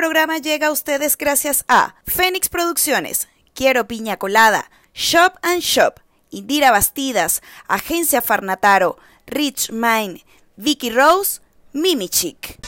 programa llega a ustedes gracias a Fénix Producciones, Quiero Piña Colada, Shop and Shop, Indira Bastidas, Agencia Farnataro, Rich Mine, Vicky Rose, Mimi Chick.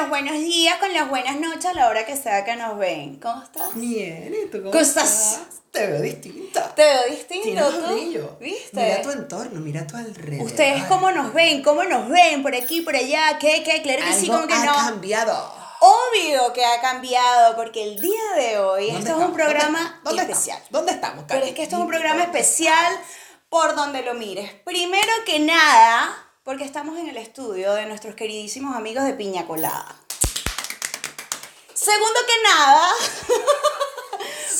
Los buenos días, con las buenas noches a la hora que sea que nos ven. ¿Cómo estás? Bien, ¿y tú cómo, ¿Cómo estás? Te veo distinta. Te veo distinto, Tienes tú. brillo. ¿Viste? Mira tu entorno, mira tu alrededor. Ustedes cómo nos ven, cómo nos ven, por aquí, por allá, ¿qué, qué? Claro que sí, como que ha no. cambiado. Obvio que ha cambiado, porque el día de hoy, ¿Dónde esto es un programa ¿Dónde, dónde especial. Estamos? ¿Dónde estamos, Pero Cari? es que esto es un programa especial por donde lo mires. Primero que nada, porque estamos en el estudio de nuestros queridísimos amigos de Piña Colada. Segundo que nada,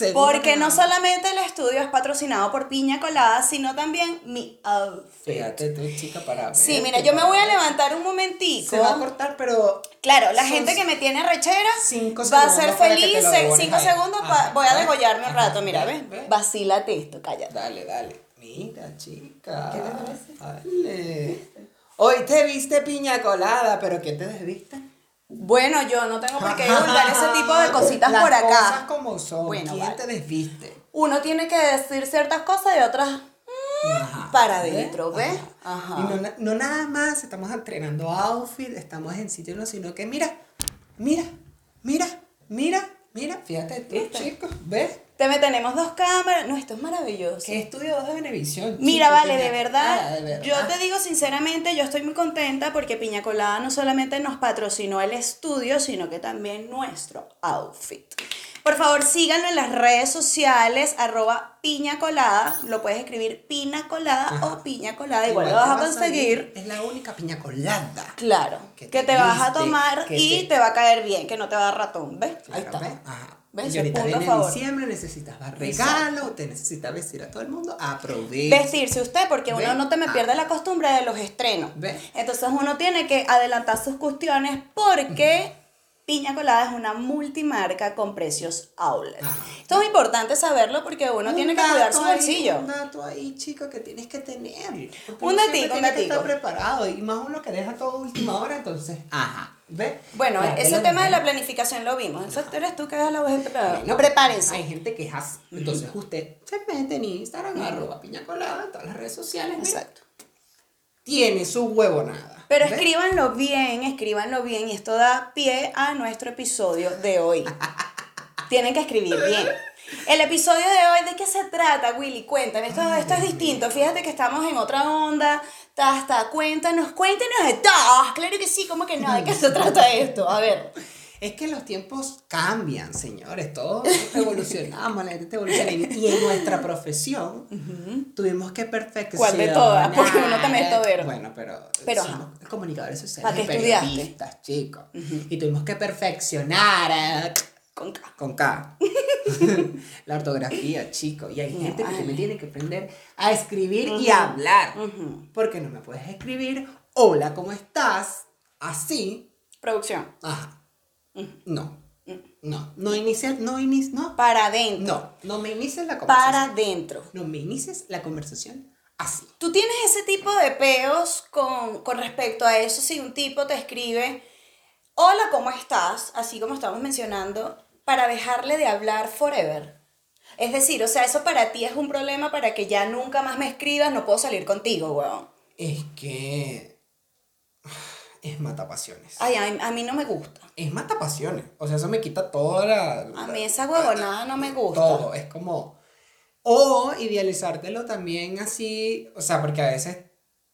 porque que no solamente el estudio es patrocinado por Piña Colada, sino también mi outfit. Fíjate tú, chica, para Sí, mira, yo me voy a levantar un momentico. Se va a cortar, pero Claro, la gente que me tiene rechera cinco va a ser feliz. devores cinco ahí. segundos, Ajá, voy a ¿ves? degollarme un rato. Mira. ¿ves? ¿ves? Vacílate esto, cállate. Dale, dale. Mira, chica. ¿Qué te parece? Dale. Hoy te viste piña colada, pero ¿qué te desviste? Bueno, yo no tengo por qué divulgar ese tipo de cositas Las por acá. cosas como son. Bueno, ¿Quién vale. te desviste? Uno tiene que decir ciertas cosas y otras mm, Ajá. para adentro, ¿ves? Ajá. Ajá. Y no, no nada más estamos entrenando outfit, estamos en sitio, no, sino que mira, mira, mira, mira, mira, fíjate tú, ¿Viste? chicos, ¿ves? Te tenemos dos cámaras. No, esto es maravilloso. ¿Qué estudio de Venevisión? Mira, vale, de verdad, Ah, de verdad. yo te digo sinceramente, yo estoy muy contenta porque Piña Colada no solamente nos patrocinó el estudio, sino que también nuestro outfit. Por favor, síganlo en las redes sociales, arroba piña colada, lo puedes escribir pina colada Ajá. o piña colada, igual, Igual lo vas a conseguir. Es la única piña colada. Claro, Que que te vas a tomar y te- te... va a caer bien, que no te va a dar ratón, ¿ves? Ahí está. ¿ves? Ajá. ¿Ves? Y ahorita viene favor. diciembre, necesitas dar regalo, te necesitas vestir a todo el mundo, aprovecha. vestirse usted, porque uno no te me Ah. pierde la costumbre de los estrenos. Ve. Entonces uno tiene que adelantar sus cuestiones porque Piña Colada es una multimarca con precios outlet. Esto es importante saberlo porque uno Un tiene que cuidar su ahí, bolsillo. Un dato ahí, chico, que tienes que tener. Un datico, un tiene que datico. estar preparado. Y más uno que deja todo última hora, entonces. Ajá. ¿Ves? Bueno, ese tema de la planificación lo vimos. Eso eres tú que das la voz de. Bueno, Prepárense. Hay gente que es. Entonces usted se mete en Instagram, arroba piña colada, en todas las redes sociales. mira, Exacto. Tiene su huevo nada. Pero ¿ves? escríbanlo bien, escríbanlo bien y esto da pie a nuestro episodio de hoy. Tienen que escribir bien. El episodio de hoy, ¿de qué se trata, Willy? Cuéntame, esto, esto es distinto. Fíjate que estamos en otra onda. Ta, ta, cuéntanos, cuéntanos de todo. Claro que sí, ¿cómo que no? ¿De qué se trata esto? A ver. Es que los tiempos cambian, señores. Todos evolucionamos, la gente evoluciona. Y en nuestra profesión tuvimos que perfeccionar. ¿Cuál de todas? Porque uno también es todero. Bueno, pero, Pero, somos comunicadores sociales. Periodistas, chicos. Y tuvimos que perfeccionar. eh, Con K. con K. la ortografía, chico. Y hay gente que me tiene que aprender a escribir y a hablar. Porque no me puedes escribir, hola, ¿cómo estás? Así. Producción. Ajá. No. No. No inicies, no inicies, no. Para adentro. No. No me inicies la Para conversación. adentro. No me inicies la conversación así. ¿Tú tienes ese tipo de peos con, con respecto a eso? Si un tipo te escribe, hola, ¿cómo estás? Así como estamos mencionando, para dejarle de hablar forever. Es decir, o sea, eso para ti es un problema para que ya nunca más me escribas, no puedo salir contigo, weón. Es que. Es matapasiones. Ay, a, a mí no me gusta. Es matapasiones. O sea, eso me quita toda la. A mí esa huevonada no me gusta. Todo. Es como. O idealizártelo también así. O sea, porque a veces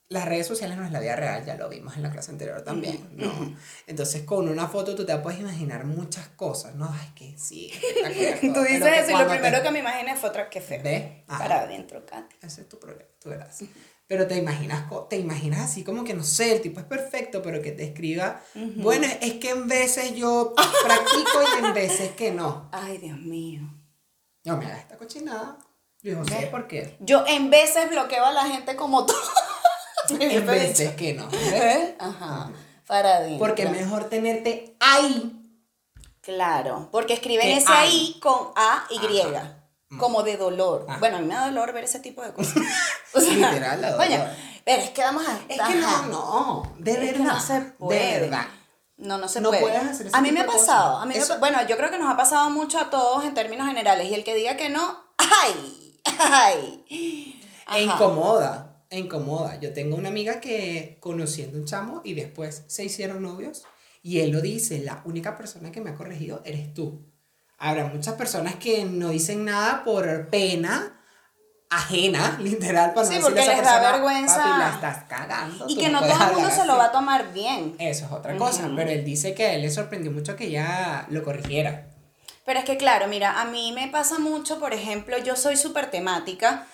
las redes sociales no es la vida real, ya lo vimos en la clase anterior también, ¿no? Entonces, con una foto tú te puedes imaginar muchas cosas, ¿no? Ay, que sí. Tú dices eso y lo cuando te- primero que me imaginé fue otra que feo. ¿Ves? Para adentro, Katy. Ese es tu problema, tú verás. Pero te imaginas, te imaginas así como que, no sé, el tipo es perfecto, pero que te escriba, bueno, es que en veces yo practico y en veces que no. Ay, Dios mío. No me hagas esta cochinada. Yo no sé por qué. Yo en veces bloqueo a la gente como tú. En veces que no. ¿Eh? Ajá. Para adentro. Porque mejor tenerte ahí. Claro, porque escriben ese ahí con A y Ajá. Como de dolor. Ajá. Bueno, a mí me da dolor ver ese tipo de cosas. O sea, Literal, da dolor. Pero es que vamos a. Es que no, no. De Es que verdad. no se puede. De verdad. No, no se No puede. puedes hacer ese a mí tipo me ha pasado. A mí me bueno, yo creo que nos ha pasado mucho a todos en términos generales. Y el que diga que no, ¡ay! ¡ay! E Ajá. incomoda, e incomoda. Yo tengo una amiga que conociendo un chamo y después se hicieron novios y él lo dice, la única persona que me ha corregido eres tú. Habrá muchas personas que no dicen nada por pena ajena, literal, para no Sí, decirle porque les da vergüenza. "Papi, la estás cagando. Y que no puedes todo el mundo se lo así". va a tomar bien. Eso es otra cosa, pero él dice que a él le sorprendió mucho que ella lo corrigiera. Pero es que claro, mira, a mí me pasa mucho, por ejemplo, yo soy súper temática.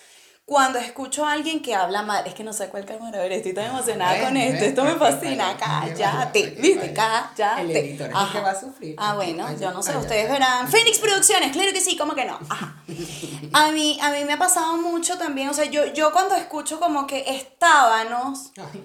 Cuando escucho a alguien que habla mal, es que no sé cuál cámara ver, estoy tan emocionada ven, con esto, esto me fascina, cállate, viste, cállate. El editor es el que va a sufrir. Ah, bueno, yo no sé, ustedes verán. Phoenix Producciones, claro que sí, ¿cómo que no? Ajá. A mí, a mí me ha pasado mucho también, o sea, yo, yo cuando escucho como que estábamos, Ay,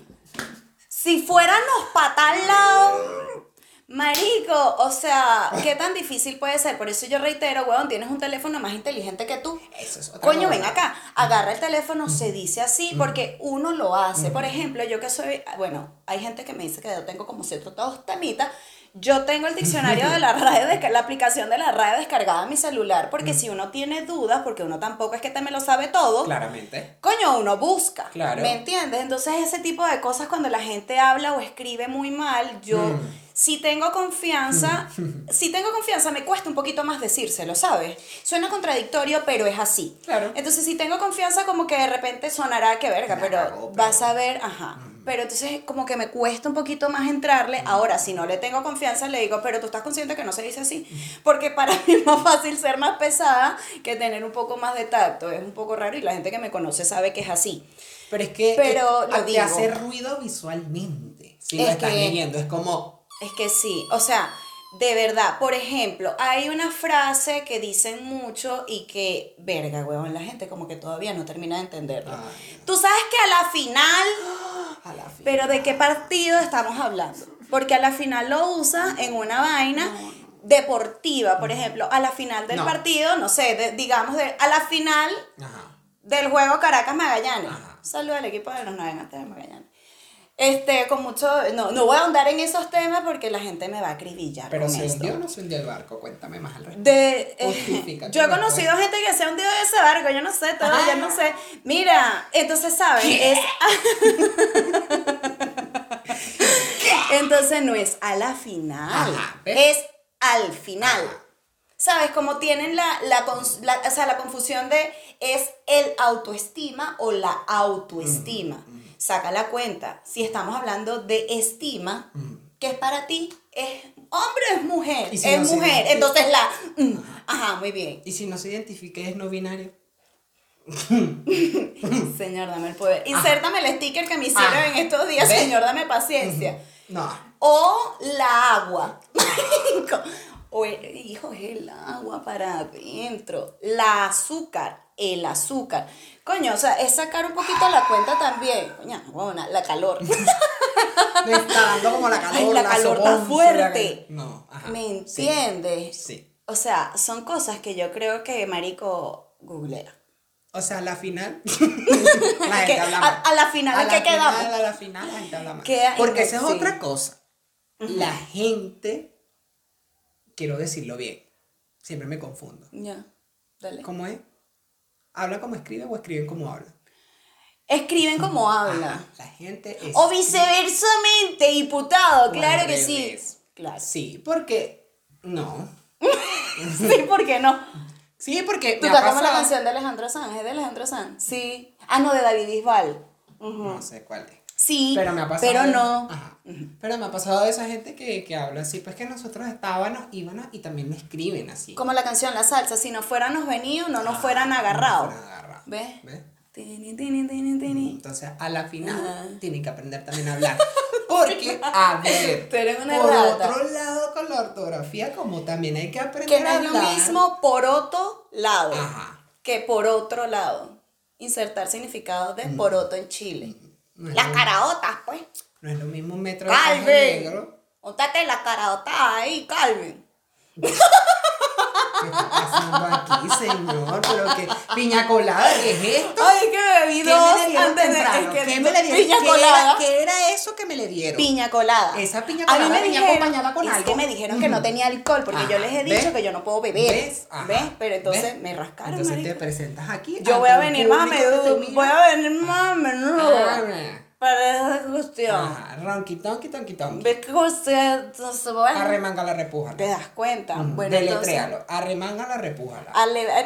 si fuéramos para tal lado, marico, o sea, ¿qué tan difícil puede ser? Por eso yo reitero, weón, tienes un teléfono más inteligente que tú. Eso es otra Coño, ven acá, agarra el teléfono, se dice así, porque uno lo hace. Por ejemplo, yo que soy, bueno, hay gente que me dice que yo tengo como ciertos temitas. Yo tengo el diccionario de la desca- la aplicación de la RAE descargada en mi celular, porque si uno tiene dudas, porque uno tampoco es que te me lo sabe todo, Claramente. coño, uno busca. Claro. ¿Me entiendes? Entonces, ese tipo de cosas, cuando la gente habla o escribe muy mal, yo, Mm. si tengo confianza, si tengo confianza, me cuesta un poquito más decírselo, ¿sabes? Suena contradictorio, pero es así. Claro. Entonces, si tengo confianza, como que de repente sonará que verga, pero pero- vas a ver, ajá. Pero entonces, como que me cuesta un poquito más entrarle. Ahora, si no le tengo confianza, le digo, pero tú estás consciente que no se dice así. Porque para mí es más fácil ser más pesada que tener un poco más de tacto. Es un poco raro y la gente que me conoce sabe que es así. Pero es que Pero lo te hace ruido visualmente. Si Es lo estás que- leyendo, es como. Es que sí, o sea, de verdad, por ejemplo, hay una frase que dicen mucho y que, verga, huevón, la gente como que todavía no termina de entenderlo. Ay. Tú sabes que a la final, A la fin. Pero ¿de qué partido estamos hablando? Porque a la final lo usa en una vaina deportiva, por ejemplo, a la final del No. partido, no sé, de- digamos, de, a la final Ajá. del juego Caracas-Magallanes. Saludos al equipo de los navegantes de Magallanes. Este, con mucho, no, no voy a ahondar en esos temas porque la gente me va a acribillar Pero se hundió o no se hundió el barco. Cuéntame más al respecto. De, eh, yo he conocido gente que se ha hundido de ese barco, yo no sé, todavía no sé. Mira, entonces, ¿saben? Es, entonces no es a la final, es al final. Ajá. ¿Sabes? Como tienen la, la, la- o sea, la confusión de es el autoestima o la autoestima. Saca la cuenta. Si estamos hablando de estima, que es para ti? ¿Es hombre o es mujer? Si es no mujer. Entonces la... mm, Ajá, muy bien. Y si no se identifica es no binario. Señor, dame el poder. Insértame el sticker que me hicieron Ajá. en estos días. ¿Ves? Señor, dame paciencia. No. O la agua. o el, hijo, es el agua para adentro. La azúcar. El azúcar. Coño, o sea, es sacar un poquito la cuenta también. Coño, la calor. Me está dando como la calor. Ay, la calor está soponcio, fuerte. la- No, ajá. ¿Me Sí. entiendes? Sí. O sea, son cosas que yo creo que Marico googlea. O sea, a la final. la gente a- a la final, ¿en la qué quedamos? final, A la final, la gente habla. Queda Porque esa es sí. otra cosa. La gente, quiero decirlo bien, siempre me confundo. Ya, dale. ¿Cómo es? ¿Habla como escribe o escriben como habla? Escriben como habla. Ajá, La gente es. O viceversamente, diputado, claro que sí. Claro. Sí, porque. No. Sí, ¿por qué no? Sí, porque. ¿Tú acuerdas la canción de Alejandro Sanz? ¿Es de Alejandro Sanz? Sí. Ah, no, de David Bisbal. No sé cuál es. Sí, Pero me ha pasado. pero no. Ajá. Pero me ha pasado de esa gente que, que habla así, pues que nosotros estábamos, íbamos y también me escriben así. Como la canción La Salsa, si no fuéramos venidos, no nos fueran no agarrados. agarrados. ¿Ves? ¿Ves? Tini, tini, tini, tini. Entonces, a la final, Ajá. tienen que aprender también a hablar. Porque, a ver, eres una por rata. otro lado, con la ortografía, como también hay que aprender Que no a es lo hablar. mismo por otro lado. Ajá. que por otro lado. Insertar significado de poroto en Chile. No Las caraotas, pues. No es lo mismo un metro de Calvin. negro. Ótate las caraotas ahí, Calvin. ¿Qué está pasando aquí, señor? Pero que piña colada, ¿qué es esto? Ay, que me bebí ¿Qué dos me le dieron de es que ¿Qué me le dieron? piña ¿Qué colada. Era, ¿Qué era eso que me le dieron? Piña colada. Esa piña A mí colada me venía dijeron- acompañada con es algo. que me dijeron que no tenía alcohol porque Ajá, yo les he dicho ¿ves? que yo no puedo beber. ¿Ves? Ajá, ¿Ves? Pero entonces ¿ves? me rascaron, Entonces te presentas aquí. Yo voy a venir más a mira. Voy a venir más a menudo. Ah, Ajá, ronqui tonqui tonqui tonqui. ¿Ves usted se va a Arremanga la repújala. ¿Te das cuenta? Ujú, Bueno, entonces. Deletréalo. Arremanga la repújala. Ale-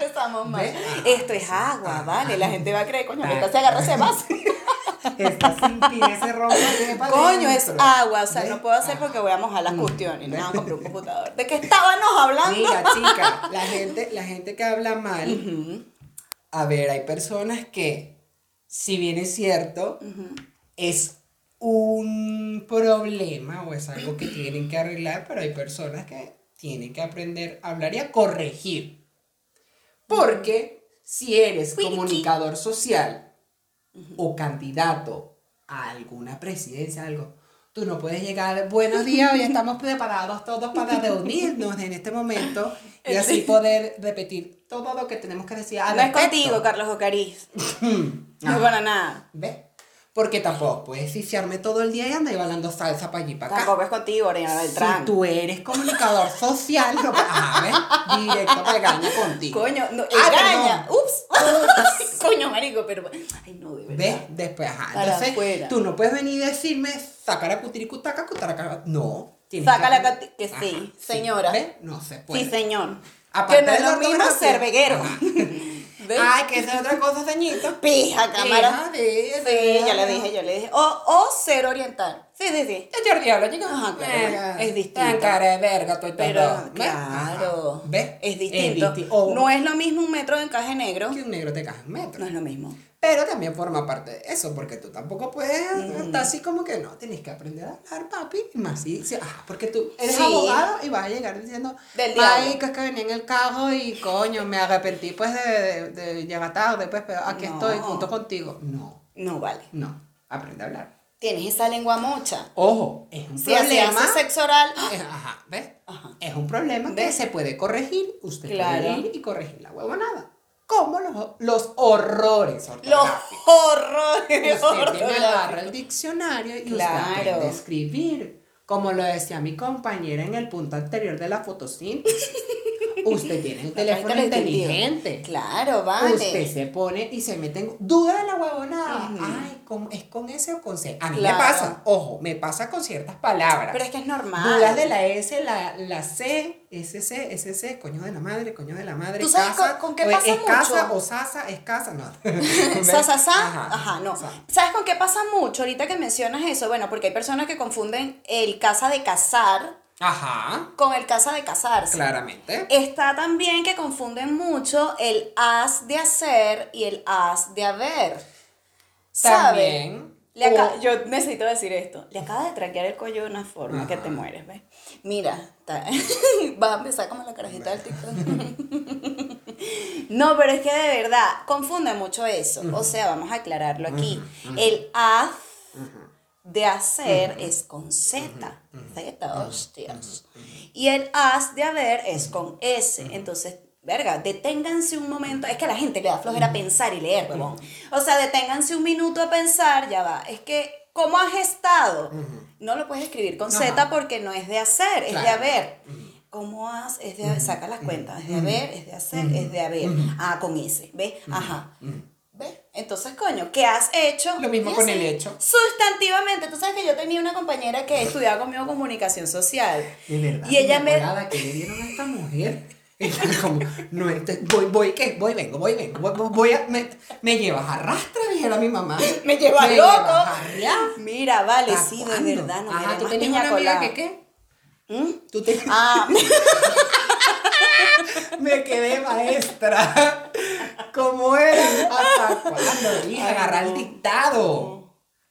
Empezamos mal. Esto es agua. ¿vale? La gente va a creer, coño, Ah. ahorita se agarra ese vaso. Está sin ese ronco Coño, es agua, o sea, ¿Ves? no puedo hacer porque voy a mojar las cuestiones. No comprar un computador. ¿De qué estábamos hablando? Mira, chica, la gente, la gente que habla mal, a ver, hay personas que, si bien es cierto, es un problema o es algo que tienen que arreglar, pero hay personas que tienen que aprender a hablar y a corregir. Porque si eres comunicador social o candidato a alguna presidencia, algo, tú no puedes llegar, buenos días, hoy estamos preparados todos para reunirnos en este momento y así poder repetir todo lo que tenemos que decir. al No es contigo, Carlos Ocariz. No Ajá. para nada. ¿Ves? Porque tampoco puedes fifiarme todo el día y andar bailando salsa para allí para acá. Tampoco es contigo, Oriana Beltrán. Si tú eres comunicador social, no, ajá, ¿ves? Directo para contigo. Coño, no, Ah, engaña. Ups. Coño, marico, pero. Ay, no, de verdad. ¿Ves? Después, ajá. Para Entonces, afuera. tú no puedes venir y decirme, sacar cutiricutaca, cutaraca. No. tienes Sácala que- Ajá, sí, señora. ¿Ves? No se puede. Sí, señor. Aparte que no es lo mismo ser veguero. Ay, que esa es otra cosa, ceñito. Pija, cámara. Pija, sí, Sí, yo le dije, yo le dije. O, o ser oriental. Sí, sí, sí. Ya Jordi habla, chica. Ajá, claro. Es distinto. Tan cara de verga, estoy Pero, claro. ¿Ves? Es distinto. disti- o no es lo mismo un metro de encaje negro. que un negro te caja un metro. No es lo mismo. Pero también forma parte de eso, porque tú tampoco puedes estar así como que no, tienes que aprender a hablar, papi. Y más sí, sí, ajá, porque tú eres Sí. abogado y vas a llegar diciendo, ay, que es que venía en el carro y coño, me arrepentí pues de, de, de llegar tarde, pues, pero aquí No. estoy junto contigo. No, No vale. no, aprende a hablar. Tienes esa lengua mocha. Ojo, es un Si problema. hace sexo oral. Es- Ajá, ¿ves? Ajá. Es un problema que se puede corregir. Usted Claro. puede ir y corregir la huevonada. Como los, los horrores Los horrores. Usted tiene agarra el diccionario y Claro. usted aprende a escribir. Como lo decía mi compañera en el punto anterior de la fotosíntesis. usted tiene un teléfono inteligente. Claro, vale. Usted se pone y se mete en duda de la huevonada. Ay, ¿cómo- ¿es con S o con C? A mí Claro. me pasa, ojo, me pasa con ciertas palabras. Pero es que es normal. Dudas de la S, la, la C, SC, SC, coño de la madre, coño de la madre. ¿Tú sabes casa, con- con qué o pasa escasa mucho? o sasa, escasa, no. Sa, sa, sa. Ajá, Ajá, no. sa. ¿Sabes con qué pasa mucho ahorita que mencionas eso? Bueno, porque hay personas que confunden el casa de cazar Ajá, con el casa de casarse. claramente. Está también que confunden mucho el as de hacer y el as de haber. ¿Sabe? También. Le aca- o- Yo necesito decir esto. Le acaba de traquear el cuello de una forma que te mueres, ¿ves? Mira, vas a empezar como la carajita del TikTok. no, pero es que de verdad confunde mucho eso. O sea, vamos a aclararlo aquí. El haz de hacer es con Z. Z, hostias. Y el as de haber es con S. Entonces, verga, deténganse un momento. Es que a la gente le da flojera pensar y leer, huevón. O sea, deténganse un minuto a pensar, ya va. Es que, ¿cómo has estado? No lo puedes escribir con Z porque no es de hacer, es de haber. ¿Cómo has? Es de saca las cuentas. Es de haber, es de hacer, es de haber. Ah, con S. ¿Ves? Ajá. ¿Ves? Entonces, coño, ¿qué has hecho? Lo mismo con el hecho. Sustantivamente, tú sabes que yo tenía una compañera que estudiaba conmigo comunicación social. De verdad. Y ella me... ¿Qué le dieron a esta mujer? Ella como, no, este- voy, voy, ¿qué? Voy, vengo, voy, vengo. Voy, voy- a, me, me llevas a rastra, dijera mi mamá. Me lleva Me loco. llevas. Mira, vale, ¿Hasta sí, de verdad, no Ajá, tú tenías una amiga que qué? ¿Mm? Tú te... Ah, Me quedé maestra. ¿Cómo era? ¿Hasta cuándo? Ay, agarrar el dictado.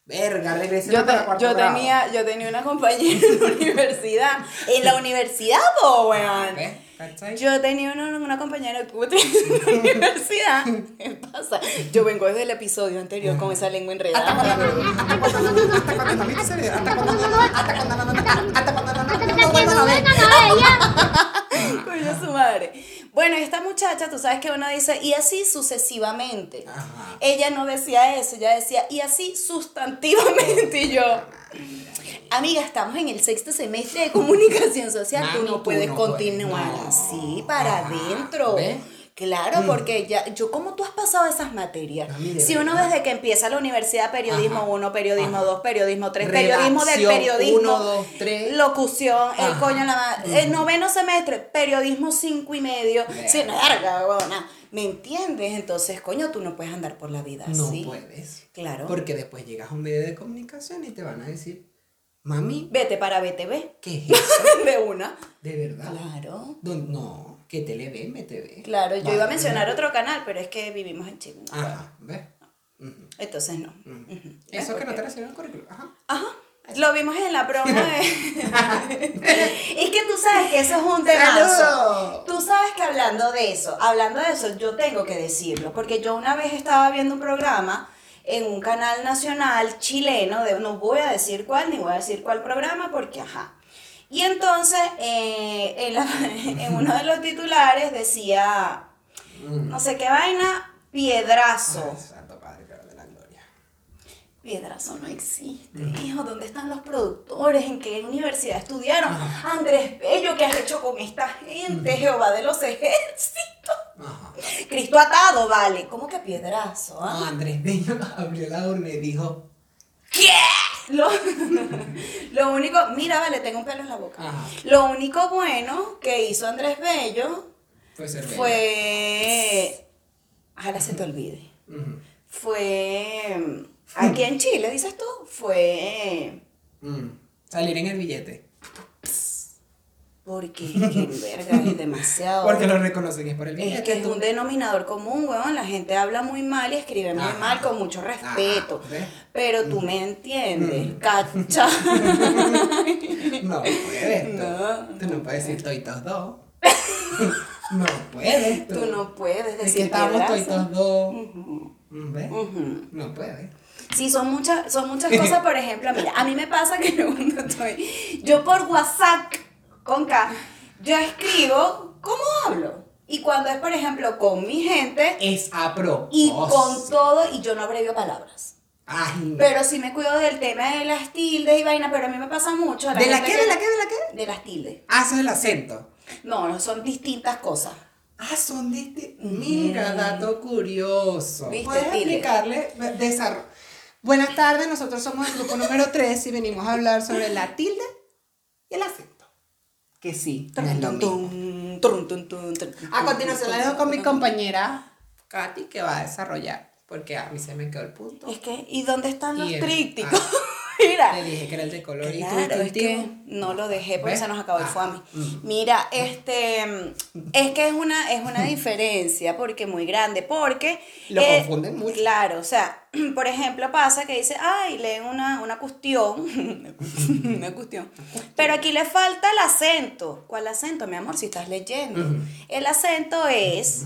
Verga, regresé yo, te- yo tenía, yo tenía una compañera en la universidad. En la universidad, po, Ah, weón. ¿ves? ¿Cachai? Yo tenía una, una compañera que en la universidad. ¿Qué pasa? Yo vengo desde el episodio anterior con esa lengua ¿Hasta cuando enredada. no? ¿Hasta cuando no? ¿Hasta cuando no? ¿Viste ese video? ¿Hasta cuando no? ¿Hasta cuando no? ¿Hasta cuando no? No, no, vuelvan a ver. Coño, su madre. Bueno, esta muchacha, tú sabes que uno dice, y así sucesivamente. Ajá. Ella no decía eso, ella decía, y así sustantivamente. Y yo, amiga, estamos en el sexto semestre de comunicación social, tú no tú puedes no puedes, continuar no. así para adentro. Claro, porque ya, yo, ¿cómo tú has pasado esas materias? Mami, si uno verdad. desde que empieza la universidad, periodismo Ajá, 1, periodismo ajá. 2, periodismo 3, periodismo del periodismo, uno, dos, tres. locución, el coño, la ma- el noveno semestre, periodismo 5 y medio, sin larga, huevona. ¿Me entiendes? Entonces, coño, tú no puedes andar por la vida No así. puedes. Claro. Porque después llegas a un medio de comunicación y te van a decir, mami, Vete para BTV, ¿qué es eso? de una. ¿De verdad? Claro. No, que Televen, MTV. Claro, yo Vale. iba a mencionar otro canal, pero es que vivimos en Chile. Ajá, ¿ves? Ujú. Entonces no. Ujú. Eso que no te recibieron el currículum. Ajá. Ajá. Lo vimos en la promo de... es que tú sabes que eso es un temazo. Tú sabes que hablando de eso, hablando de eso, yo tengo que decirlo, porque yo una vez estaba viendo un programa en un canal nacional chileno, de, no voy a decir cuál, ni voy a decir cuál programa, porque ajá. Y entonces, eh, en, la- en uno de los titulares decía, Mm. no sé qué vaina, piedrazo. Ay, Santo Padre, pero de la gloria. Piedrazo no existe, hijo. ¿Dónde están los productores? ¿En qué universidad estudiaron? Andrés Bello, ¿qué has hecho con esta gente? Jehová de los ejércitos. Ajá. Cristo atado, vale. ¿Cómo que piedrazo? ah? Ah, Andrés Bello abrió la urna y dijo, ¿Qué? Lo, lo único, mira, vale, tengo un pelo en la boca. Ajá. Lo único bueno que hizo Andrés Bello fue ser bello. fue. Ojalá se te olvide. Fue. Aquí en Chile, dices tú, fue. Mm. Salir en el billete. Porque que verga es demasiado. Porque lo reconocen es por el billete. es que es un denominador común, weón. La gente habla muy mal y escribe muy Ajá. mal con mucho respeto. Pero tú me entiendes, cacha. No puedes. Tú No. tú no puedes decir toitos dos. no puedes. Tú no puedes Es que decir estamos toitos dos. Ujú, ¿Ves? No puedes. Sí, son muchas, son muchas cosas, por ejemplo, mira, a mí me pasa que yo estoy, yo por WhatsApp, con K, yo escribo cómo hablo. Y cuando es, por ejemplo, con mi gente Es a propósito. y con todo, y yo no abrevio palabras. Ay. Pero sí me cuido del tema de las tildes y vaina, pero a mí me pasa mucho. ¿De la qué? que- ¿De la qué? ¿De la qué? De las tildes. Ah, eso es el acento. No, no, son distintas cosas. Ah, son este. Mira, dato curioso. ¿Viste, ¿Puedes explicarle? Desarrollo. Buenas tardes, nosotros somos el grupo número 3 y venimos a hablar sobre la tilde y el acento. Que sí, no es lo mismo. A continuación la dejo con mi compañera Katy que va a desarrollar, porque a mí se me quedó el punto. Es que, ¿y dónde están los Y trípticos? ah. Mira. Te dije que era el de color y Claro, tú es que no lo dejé porque ¿Ves? se nos acabó el Ah, mm. Mira, este, es que es una, es una diferencia porque muy grande, porque... eh, Lo confunden mucho. Claro, o sea, por ejemplo pasa que dice, ay, leen una, una cuestión, una cuestión, pero aquí le falta el acento. ¿Cuál acento, mi amor, si estás leyendo? El acento es,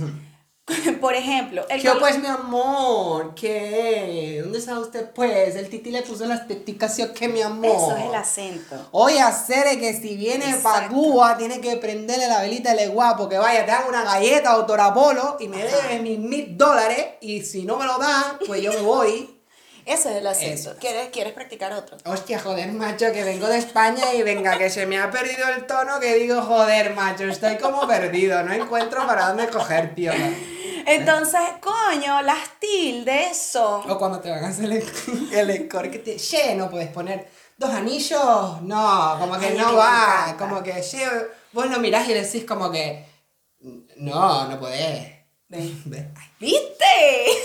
por ejemplo, el ¿Qué col- pues, mi amor? ¿Qué? ¿Dónde está usted, pues? El titi le puso las teticas, ¿sí o qué, mi amor? Eso es el acento. Oye, hacer que si viene para. Cuba, tiene que prenderle la velita de guapo, que vaya, te dan una galleta, doctor Apolo, y me Ajá. deben mis mil dólares, y si no me lo dan, pues yo me voy. Eso es el acento. ¿Quieres, ¿Quieres practicar otro? Hostia, joder, macho, que vengo de España y venga, que se me ha perdido el tono, que digo, joder, macho, estoy como perdido, no encuentro para dónde coger, tío. Entonces, coño, las tildes son. O cuando te van a hacer el, el score que te... Che, no puedes poner dos anillos. No, como que Ay, no va. Como que, che, vos lo mirás y decís como que... No, no podés. Ve. Ve. ¿Viste?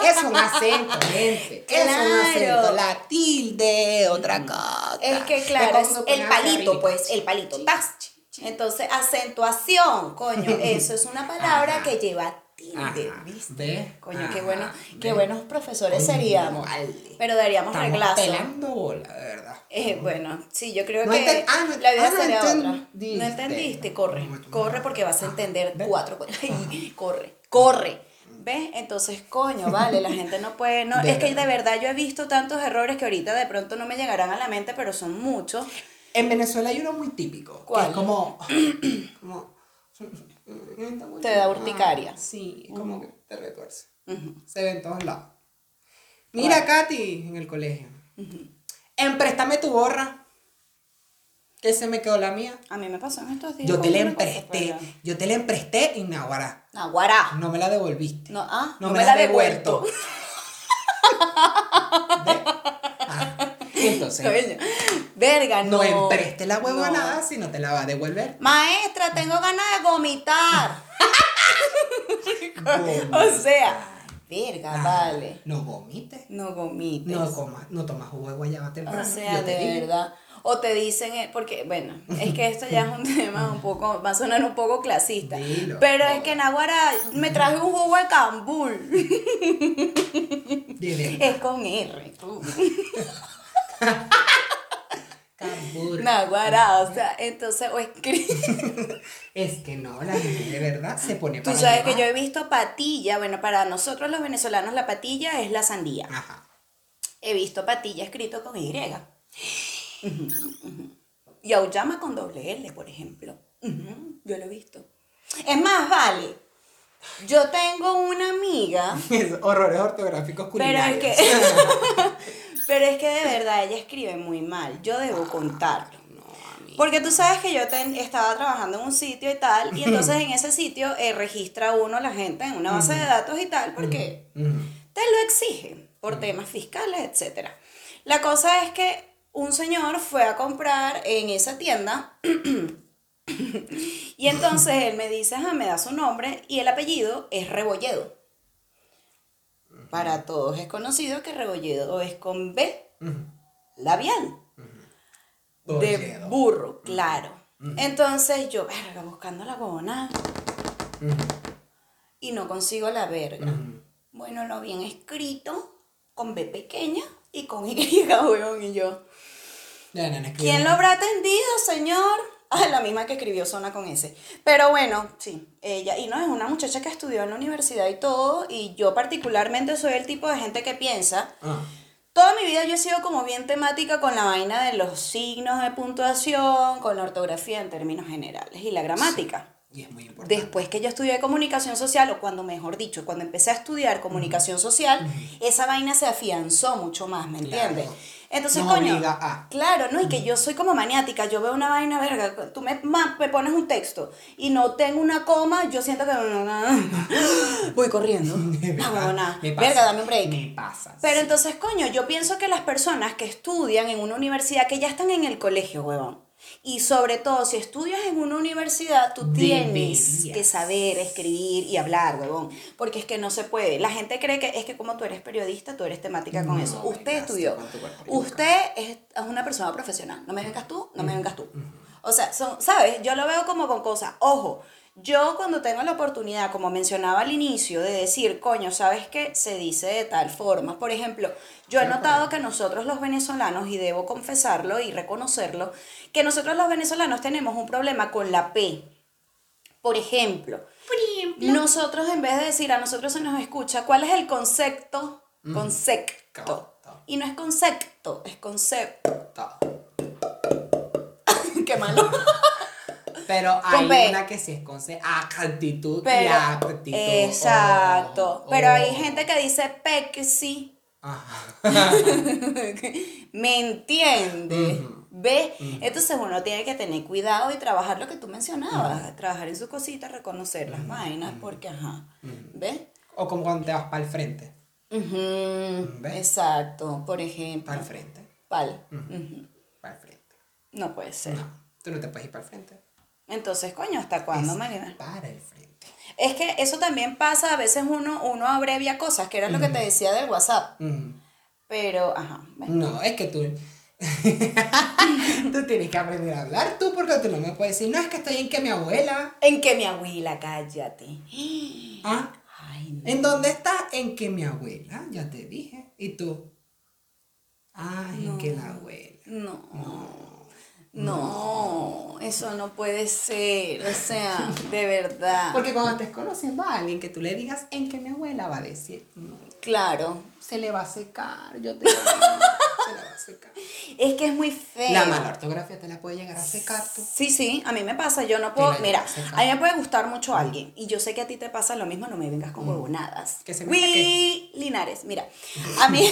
Es un acento, gente. Es un Claro. acento. La tilde, otra cosa. Es que, claro, es el palito, pues, el palito. Entonces, acentuación, coño, eso es una palabra Ajá. que lleva tilde, Ajá. ¿viste? Coño, qué Ajá. bueno, qué buenos profesores Coño, seríamos. vale. Pero daríamos Estamos reglazo. pelando bola, de verdad. Eh, bueno, sí, yo creo No que ah, no- la vida ah, no sería otra. entendiste. No entendiste, corre. No, Corre porque vas a entender ¿ves? cuatro cosas. Corre, corre. ¿Ves? Entonces, coño, vale, la gente no puede. No, De es que de verdad. verdad yo he visto tantos errores que ahorita de pronto no me llegarán a la mente, pero son muchos. En Venezuela hay uno muy típico. ¿Cuál? Que es como. como Te da urticaria. Sí, es como que te retuerce. Se ve en todos lados. Mira, Katy, en el colegio. Empréstame tu gorra. Que se me quedó la mía. A mí me pasó en estos días. Yo te la empresté. Yo te la empresté y naguará. Naguará. No me la devolviste. No, ah, No no, me me la la devuelto. devuelto. Entonces, Coño, Verga, no. no empreste la huevonada No. si no te la va a devolver. Maestra, tengo ganas de vomitar. o sea, verga, vale. No vomites. No vomites. No comas, no tomas jugo de guayaba temprano. o sea, yo te de digo. verdad. O te dicen, eh, porque, bueno, es que esto ya es un tema un poco, va a sonar un poco clasista. Dilo. pero es que en Aguara me traje un jugo de cambul. Es con R. tú. Naguará, o sea, entonces, o escribe. Es que no, la gente de verdad se pone Tú para sabes que yo he visto patilla, bueno, para nosotros los venezolanos la patilla es la sandía. Ajá. He visto patilla escrito con Y. Y auyama con doble L, por ejemplo. Yo lo he visto. Es más, vale. Yo tengo una amiga, Es horrores ortográficos pero es culinarios. que, pero es que de verdad ella escribe muy mal. Yo debo contarlo. A. Porque tú sabes que yo ten- estaba trabajando en un sitio y tal, y entonces en ese sitio eh, registra uno la gente en una base de datos y tal, porque te lo exigen por temas fiscales, etc. La cosa es que un señor fue a comprar en esa tienda y entonces él me dice, ajá, me da su nombre y el apellido es Rebolledo. Para todos es conocido que Rebolledo es con B labial de burro, claro. Entonces yo, verga, buscando la huevona y no consigo la verga. Bueno, lo bien escrito, con B pequeña y con Y, weón, y yo. Ya. ¿Quién lo habrá atendido, señor? Ah, la misma que escribió Zona con S. Pero bueno, sí, ella, y no, es una muchacha que estudió en la universidad y todo, y yo particularmente soy el tipo de gente que piensa, Ah. Toda mi vida yo he sido como bien temática con la vaina de los signos de puntuación, con la ortografía en términos generales y la gramática. Y es muy importante. Después que yo estudié comunicación social, o cuando mejor dicho, cuando empecé a estudiar comunicación social, esa vaina se afianzó mucho más, ¿me Claro. entiendes? Entonces, Nos coño, obliga a. claro, no, y que yo soy como maniática, yo veo una vaina, verga, tú me, ma- me pones un texto y no tengo una coma, yo siento que voy corriendo. No, huevona. Me pasa. verga, dame un break. Me pasa. Pero sí. entonces, coño, yo pienso que las personas que estudian en una universidad, que ya están en el colegio, huevón, y sobre todo si estudias en una universidad, tú tienes Deberías. que saber escribir y hablar, huevón, porque es que no se puede. La gente cree que es que como tú eres periodista, tú eres temática con No, eso. Usted estudió. Usted es, es una persona profesional. No me vengas tú, no me vengas tú. O sea, son, ¿sabes? Yo lo veo como con cosas. Ojo, yo cuando tengo la oportunidad, como mencionaba al inicio, de decir, coño, ¿sabes qué? Se dice de tal forma. Por ejemplo, yo he notado que nosotros los venezolanos, y debo confesarlo y reconocerlo, que nosotros los venezolanos tenemos un problema con la P. Por ejemplo, nosotros en vez de decir a nosotros se nos escucha, ¿cuál es el concepto? Concepto. Concepto. Y no es concepto, es concepto. Qué malo. Pero hay una que sí es con C. Actitud. Pero, la actitud. exacto. oh, Pero hay oh. gente que dice pexi. Ajá. ¿Me entiende? Ujú. ¿Ves? Entonces uno tiene que tener cuidado y trabajar lo que tú mencionabas. Trabajar en sus cositas, reconocer las vainas, porque ajá. ¿Ves? O como cuando te vas para el frente. ¿Ves? Exacto, por ejemplo. Para el frente. Para el frente. No puede ser. No, tú no te puedes ir para el frente. Entonces, coño, ¿hasta cuándo, Marina? Para el frente. Es que eso también pasa, a veces uno, uno abrevia cosas, que era lo que te decía del WhatsApp. Pero, ajá. No, es que tú. tú tienes que aprender a hablar tú porque tú no me puedes decir, no, es que estoy en que mi abuela. En que mi abuela, cállate. ¿Ah? Ay, no. ¿En dónde está? En que mi abuela, ya te dije. ¿Y tú? Ay, en que la abuela. No. No, eso no puede ser. O sea, de verdad. Porque cuando estés conociendo a alguien que tú le digas en que mi abuela va a decir, "No, Claro. se le va a secar, yo te amo, se le va a secar. Es que es muy feo. La mala ortografía te la puede llegar a secar tú. Sí, sí, a mí me pasa, yo no puedo, mira, a mí me puede gustar mucho alguien y yo sé que a ti te pasa lo mismo, no me vengas con huevonadas. Mm. Que se me Linares, mira, a mí,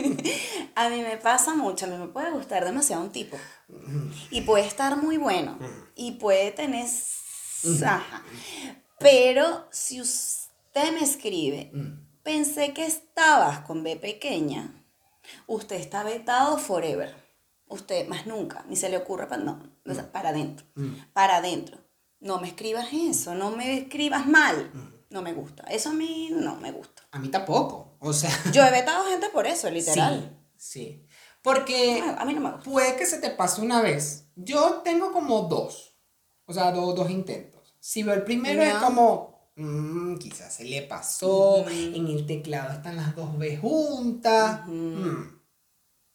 a mí me pasa mucho, a mí me puede gustar demasiado un tipo y puede estar muy bueno y puede tener, ajá, pero si usted me escribe, pensé que estabas con B pequeña, usted está vetado forever. Usted más nunca, ni se le ocurra para, no, o sea, para adentro, para adentro. No me escribas eso, no me escribas mal. No me gusta. Eso a mí no me gusta. A mí tampoco, o sea, Yo he vetado gente por eso, literal. sí, sí. Porque A mí no me gusta. puede que se te pase una vez. Yo tengo como dos, o sea, do- dos intentos. Si veo el primero es como, mm, quizás se le pasó, en el teclado están las dos B juntas. mm,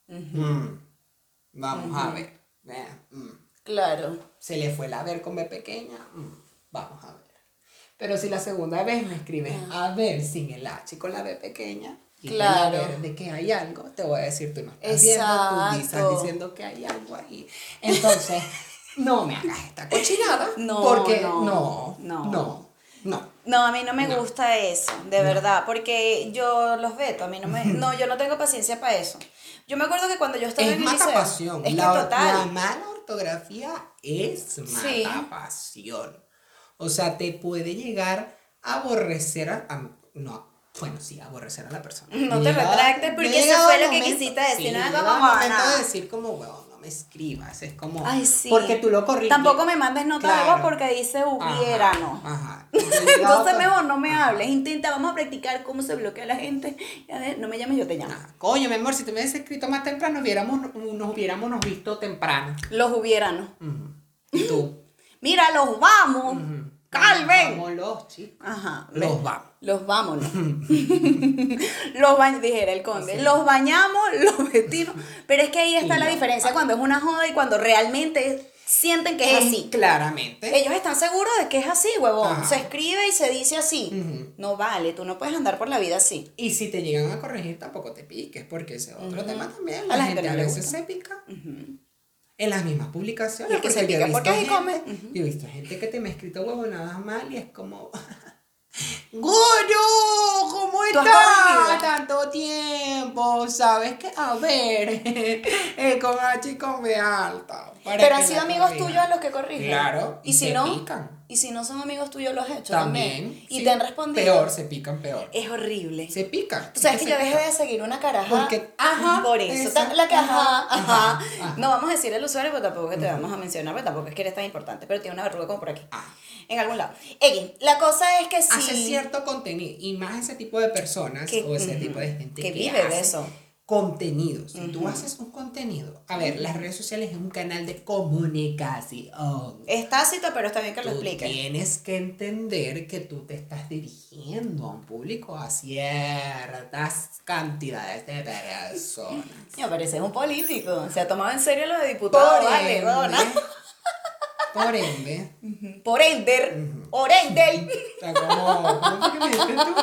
mm, Vamos a ver. mm. Claro. se le fue la ver con B pequeña, vamos a ver. Pero si la segunda vez me escribes a ver sin el H y con la B pequeña, y Claro. ver de que hay algo, te voy a decir, tú no estás viendo, tú estás diciendo que hay algo ahí. Entonces, no me hagas esta cochinada, No, porque no, no, no. no, no. No, a mí no me No. gusta eso, de verdad, porque yo los veto, a mí no me... No, yo no tengo paciencia para eso. Yo me acuerdo que cuando yo estaba Es en el liceo... matapasión. Es que la, total. la mala ortografía es Sí. matapasión. O sea, te puede llegar a aborrecer a, a- no, bueno, sí, aborrecer a la persona. No te retractes, porque eso fue lo que momento- quisiste decir, sí, no como, momento de decir como, weón, no me escribas. Es como, Ay, sí. porque tú lo corriges. Tampoco me mandes nota de voz porque dice hubiera, Ajá, no. Ajá. Entonces mejor no me hables, intenta, vamos a practicar cómo se bloquea la gente. A ver, No me llames, yo te llamo. Ajá. Coño, mi amor, si te me hubieses escrito más temprano, hubiéramos, nos hubiéramos nos visto temprano. Los. Ujú. Y tú. Mira, los vamos. Calven. Vamos los chicos. Ajá. Los vamos. Los vámonos. los bañamos, dijera el conde. Los bañamos, los vestimos. Pero es que ahí está Y la no. diferencia cuando es una joda y cuando realmente sienten que es así. Claramente. Ellos están seguros de que es así, huevón. Ajá. Se escribe y se dice así. No vale, tú no puedes andar por la vida así. Y si te llegan a corregir, tampoco te piques, porque ese es otro tema también. La, A la gente, no a veces se pica. En las mismas publicaciones. Y que se porque yo he porque visto así come. gente- Yo he visto gente que te me ha escrito huevo nada mal y es como. ¡Goyo! ¿Cómo ¿Tú has estás? Tanto tiempo. ¿Sabes qué? A ver. con H y con B alta. Pero han sido amigos corrija. tuyos los que corrigen. Claro, Y, y si no, pican. Y si no son amigos tuyos los he hecho también. También. Y sí, te han respondido. Peor, se pican peor. Es horrible. Se pican. Tú sabes es que yo dejé de seguir una caraja. Porque- ajá, por eso. esa, la que ajá. No vamos a decir el usuario, pero tampoco que te vamos a mencionar, pero tampoco es que eres tan importante. Pero tiene una verruga como por aquí. Ah. En algún lado. X, la cosa es que sí. hace cierto contenido y más ese tipo de personas Que- o ese tipo de gente que que, vive de eso. Contenido si tú haces un contenido a ver las redes sociales es un canal de comunicación Es tácito, pero está bien que lo tú expliques. tienes que entender que tú te estás dirigiendo a un público a ciertas cantidades de personas Me parece un político. Se ha tomado en serio lo de diputado, por vale, ende, por ende Por ender. Ender. o sea, como, ¿cómo que me dijiste tú?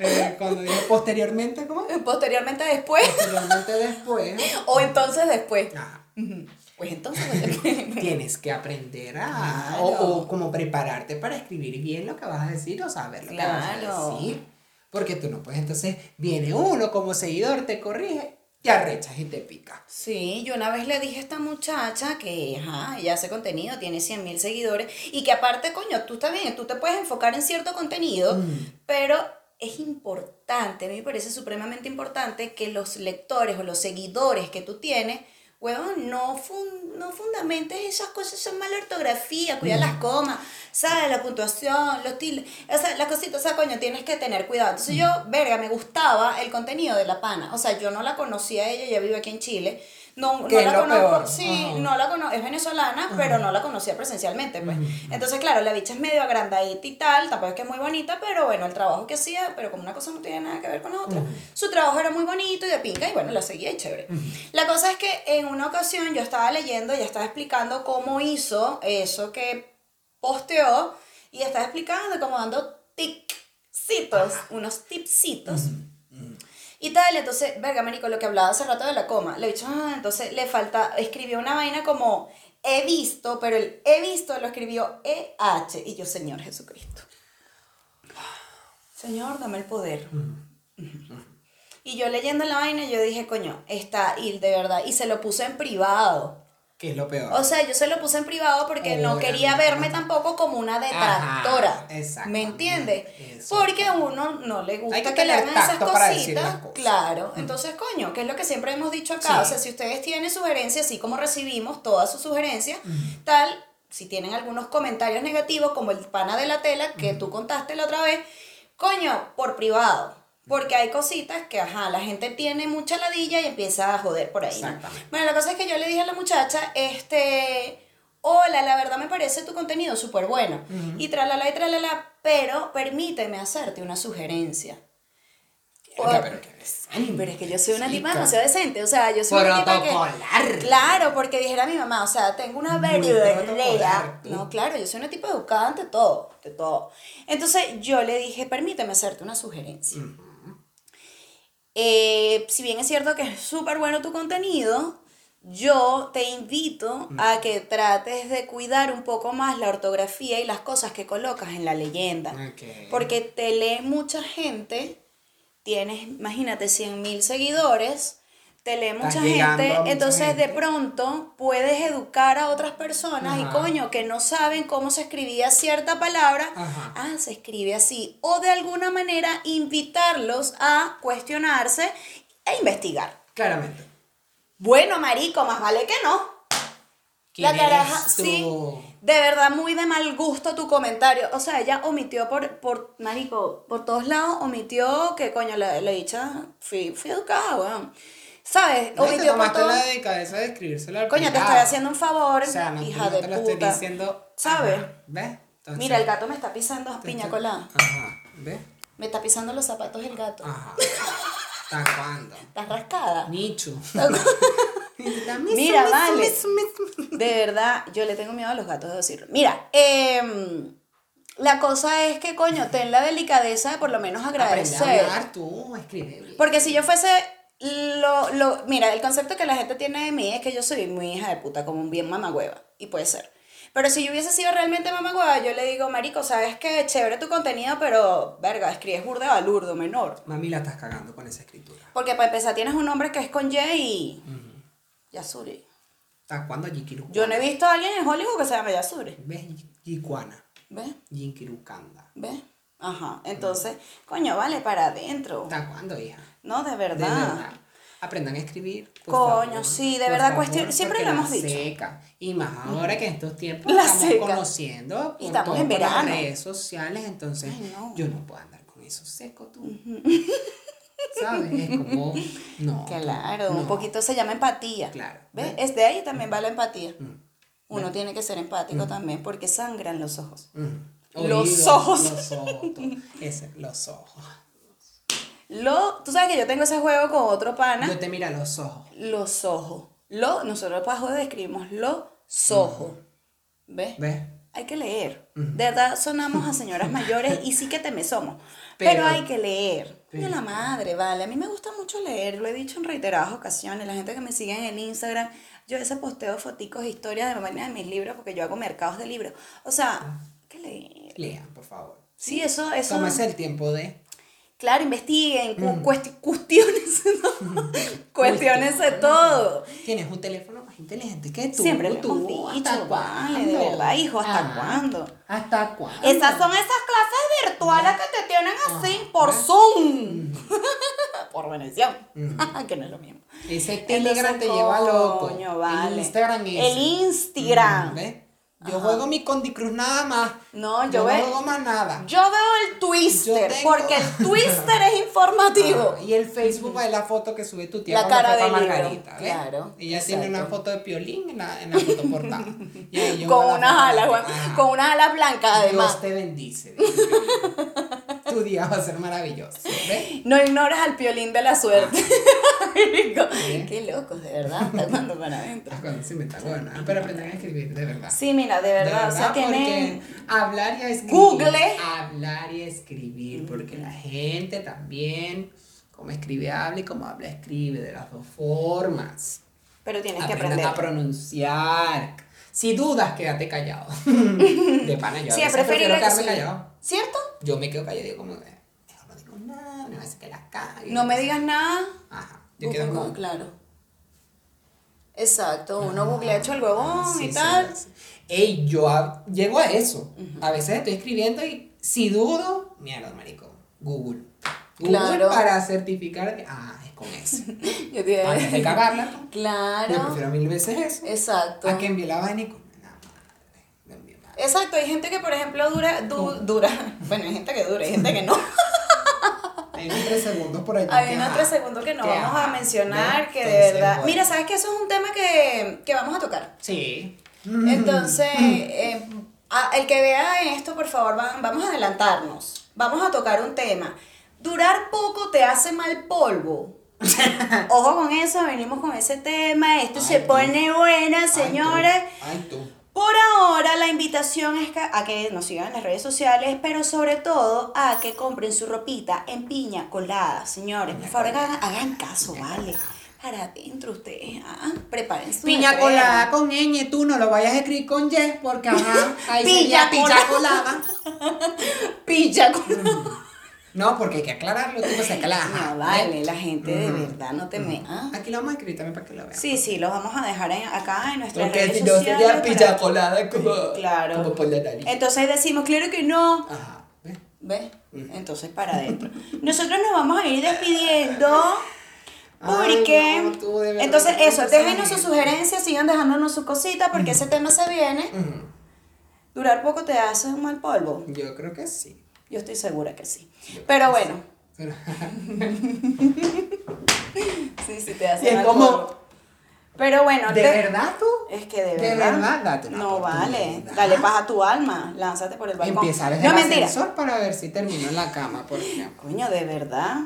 Eh, cuando dije posteriormente, ¿cómo? Posteriormente después. Posteriormente después. O entonces después. ajá, Ujú. Pues entonces. tienes que aprender a. Claro. O, o como prepararte para escribir bien lo que vas a decir o saber lo que vas a decir. Porque tú no puedes, entonces viene uno como seguidor, te corrige, te arrechas y te pica. Sí, yo una vez le dije a esta muchacha que, ajá, ella hace contenido, tiene 100 mil seguidores y que aparte, coño, tú está bien, tú te puedes enfocar en cierto contenido, Mm. pero es importante, a mí me parece supremamente importante que los lectores o los seguidores que tú tienes, huevón, no, fun- no fundamentes esas cosas, son mala ortografía, cuida Mm. las comas, ¿sabes? La puntuación, los tildes, o sea, las cositas, o sea, coño, tienes que tener cuidado. Entonces yo, verga, me gustaba el contenido de La Pana, o sea, yo no la conocía a ella, ella vive aquí en Chile, No, no la conozco, sí, Ajá. no la conozco, es venezolana, pero no la conocía presencialmente, pues. Entonces, claro, la bicha es medio agrandadita y tal, tampoco es que es muy bonita, pero bueno, el trabajo que hacía, pero como una cosa no tiene nada que ver con la otra, su trabajo era muy bonito y de pinga, y bueno, la seguía y chévere. La cosa es que en una ocasión yo estaba leyendo y estaba explicando cómo hizo eso que posteó, y estaba explicando, como dando tipsitos, unos tipsitos. Y tal, entonces, verga, marico, lo que hablaba hace rato de la coma, le he dicho, ah, entonces le falta, escribió una vaina como he visto, pero el he visto lo escribió EH, y yo, Señor Jesucristo. Señor, dame el poder. Y yo leyendo la vaina, yo dije, coño, está, y de verdad, y se lo puse en privado. Que es lo peor. O sea, yo se lo puse en privado porque no quería verme tampoco como una detractora. Ajá, exactamente. ¿Me entiendes? Eso. Porque a uno no le gusta Hay que que, le hagan esas cositas. Claro. Entonces, coño, que es lo que siempre hemos dicho acá. Sí. O sea, si ustedes tienen sugerencias, así como recibimos todas sus sugerencias, tal, si tienen algunos comentarios negativos, como el pana de la tela que tú contaste la otra vez, coño, por privado. Porque hay cositas que, ajá, la gente tiene mucha ladilla y empieza a joder por ahí. ¿no? Exactamente. Bueno, la cosa es que yo le dije a la muchacha, este, hola, la verdad me parece tu contenido súper bueno. Y tralala y tralala, pero permíteme hacerte una sugerencia. Verga, pero. Ay, pero es que yo soy una tipa demasiado decente, o sea, yo soy una tipa que... Claro, porque dijera mi mamá, o sea, tengo una tú. No, claro, yo soy una tipa educada ante todo, ante todo. Entonces yo le dije, permíteme hacerte una sugerencia. Eh, si bien es cierto que es súper bueno tu contenido, yo te invito a que trates de cuidar un poco más la ortografía y las cosas que colocas en la leyenda. Porque te lee mucha gente, tienes, imagínate, 100 mil seguidores, te lee mucha gente, mucha entonces de pronto puedes educar a otras personas y coño, que no saben cómo se escribía cierta palabra, Ajá. ah, se escribe así, o de alguna manera invitarlos a cuestionarse e investigar. Claramente. Bueno, marico, más vale que no. La ¿Quién caraja, sí, de verdad muy de mal gusto tu comentario. O sea, ella omitió por, por marico, por todos lados, omitió que coño, la, la dicha, fui, fui educada, weón. ¿Sabes? No, y te tomaste todo. la delicadeza de escribírselo al Coño, te estoy haciendo un favor, O sea, no, hija no de te lo puta. estoy diciendo. ¿Sabes? ¿Ves? Entonces, Mira, el gato me está pisando te piña colada. Ajá. ¿Ves? Me está pisando los zapatos el gato. Ajá. ¿Hasta cuándo? ¿Estás rascada? Nichu. Mira, vale. De verdad, yo le tengo miedo a los gatos de decirlo. Mira, em, la cosa es que, coño, ten la delicadeza de por lo menos Aprende a agradecer. hablar tú, escribe. Porque si yo fuese lo, lo, mira, el concepto que la gente tiene de mí es que yo soy muy hija de puta, como un bien mamagüeva, y puede ser. Pero si yo hubiese sido realmente mamagüeva, yo le digo, marico, sabes que chévere tu contenido, pero, verga, escribes burda balurdo, menor. Mami la estás cagando con esa escritura. Porque para empezar tienes un nombre que es con Y y... Yasuri. ¿Hasta cuándo Yikiru? Yo no he visto a alguien en Hollywood que se llame Yasuri. ¿Ves? Yikuana. ¿Ves? Yinkirukanda. ¿Ves? Ajá. Entonces, coño, vale, para adentro. ¿Hasta cuándo, hija? No, de De verdad. Aprendan a escribir. por Coño, favor. sí, de Por verdad, favor, cuestión- siempre lo hemos dicho. Seca. Y más ahora que en estos tiempos La estamos seca. conociendo Y estamos en por las verano. redes sociales, entonces Ay, no. yo no puedo andar con eso seco tú. ¿Sabes? Es como, no. Claro, no. un poquito se llama empatía. Claro. ¿Ves? ¿Ves? Es de ahí también va la empatía. Uno tiene que ser empático también porque sangran los ojos. Los ojos. Los ojos. Ese, los ojos. Lo, tú sabes que yo tengo ese juego con otro pana. Yo te mira los ojos. Los ojos. Lo, nosotros para joder escribimos los ojos. ¿Ves? ¿Ves? Hay que leer. De verdad sonamos a señoras mayores y sí que te me somos. Pero, Pero- hay que leer. De la madre, vale. A mí me gusta mucho leer. Lo he dicho en reiteradas ocasiones. La gente que me sigue en el Instagram, yo veces posteo foticos, historias de vaina de mis libros porque yo hago mercados de libros. O sea, hay que leer. Lean, por favor. Sí, eso, eso. Tómese el tiempo de. Claro, investiguen, cuesti- cuestiones, ¿no? cuestiones de todo. Tienes un teléfono más inteligente que tú. Siempre lo tú. hemos ¿Hasta dicho, vale, de verdad, hijo, ¿hasta Ah, cuándo? ¿Hasta cuándo? Esas son esas clases virtuales que te tienen así Ajá. por. Zoom. por Venecian. que no es lo mismo. Ese Telegram Entonces, te lleva loco. coño, vale. El Instagram es. El Instagram. ¿Ves? Yo juego mi Candy Cruz nada más. No, yo no veo- juego más nada. Yo veo el Twister, tengo- porque el Twister es informativo. Ah, y el Facebook es la foto que sube tu tía La cara libro, Margarita, ¿ves? claro, Ella tiene una exacto. foto de piolín en la, en la foto portada. Y Con unas de alas, con unas alas blancas además. Dios te bendice. tu día va a ser maravilloso. ¿Ves? No ignoras al piolín de la suerte. Bien. Qué locos, de verdad, jugando para adentro. Cuando se me está bueno, pero aprender a escribir de verdad. Sí, mira, de verdad, o sea, tienen... hablar y a escribir. Google. Hablar y escribir, porque la gente también, como escribe, habla y como habla, escribe, de las dos formas. Pero tienes que Aprendan aprender. a pronunciar. Si dudas, quédate callado. De pana, yo a Sí, veces prefiero que quedarme sí. callado. ¿Cierto? Yo me quedo callado y digo como, eh, mejor no digo nada, no hace que la cague. No me digas nada. Ajá, yo Busca quedo como-. Claro. Exacto, uno googlea hecho el huevón Ah, Sí, y tal. sí. Ey, yo a- llego a eso. A veces estoy escribiendo y si dudo, mierda, marico, Google. Google Claro. para certificar que, ah, es con ese. Yo te Antes de cagarla, yo Claro. prefiero mil veces eso. Exacto. A que envíe la vaina y con madre. Exacto, hay gente que por ejemplo dura, du- dura. Bueno, hay gente que dura, hay gente que no. Hay unos tres segundos por allí. Hay unos tres segundos que no que, vamos a mencionar, que de verdad. bueno. Mira, ¿sabes que eso es un tema que, que vamos a tocar? Sí. Entonces, eh, a- el que vea esto, por favor, va- vamos a adelantarnos. Vamos a tocar un tema. Durar poco te hace mal polvo. Ojo con eso, venimos con ese tema. Esto Ay, se tú. pone buena, Ay, tú. señores. Ay, tú. Por ahora la invitación es a que nos sigan en las redes sociales, pero sobre todo a que compren su ropita en piña colada, señores. Por favor, hagan, hagan caso, ¿vale? Para adentro ustedes, ¿ah? Preparen su Piña colada con ñ, tú no lo vayas a escribir con Y, porque ajá, ahí Piña sería piña colada. Piña colada. No, porque hay que aclararlo, tú se aclara. No, vale, la gente de verdad no te me... ¿ah? Aquí lo vamos a escribir también para que lo vean. Sí, sí, los vamos a dejar en- acá en nuestras Porque redes si no sociales. sería piña colada como, Claro. como por la nariz. Entonces decimos, claro que no. Ajá, ¿ves? ¿Ves? Entonces para adentro. Nosotros nos vamos a ir despidiendo. Porque. Ay, no, tú de verdad entonces, eso, no déjenos sus sugerencias, sigan dejándonos sus cositas, porque ese tema se viene. Durar poco te hace un mal polvo. Yo creo que sí. Yo estoy segura que sí. Pero bueno, sí, sí te hace mal como-. Pero bueno, ¿De te- verdad tú? Es que de De verdad. verdad, date una No vale. Dale paz a tu alma. Lánzate por el balcón. Empieza desde no, el mentira. ascensor para ver si termino en la cama, por ejemplo. Coño, de verdad.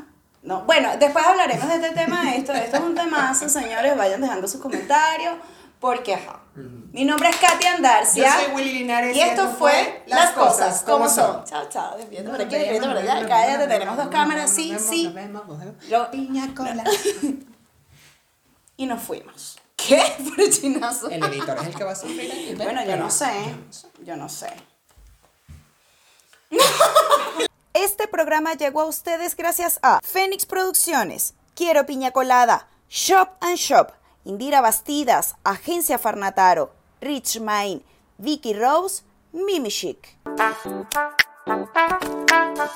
No, bueno, después hablaremos de este tema. Esto, esto es un temazo, señores. Vayan dejando sus comentarios. Porque, ajá. Mi nombre es Katia Andarcia. Yo soy Willy Linares Y esto fue Las Cosas Como Son. Chao, chao. Despídete por aquí, despídete por allá. Cállate, tenemos dos cámaras. Sí, sí. Piña colada. Y nos fuimos. ¿Qué? Por chinazo. El editor es el que va a sufrir aquí. Bueno, yo Pero no sé. yo no sé. Yo no sé. Este programa llegó a ustedes gracias a Fénix Producciones, Quiero Piña Colada, Shop and Shop, Indira Bastidas, Agencia Farnataro, Rich Mine, Vicky Rose, Mimi Chic.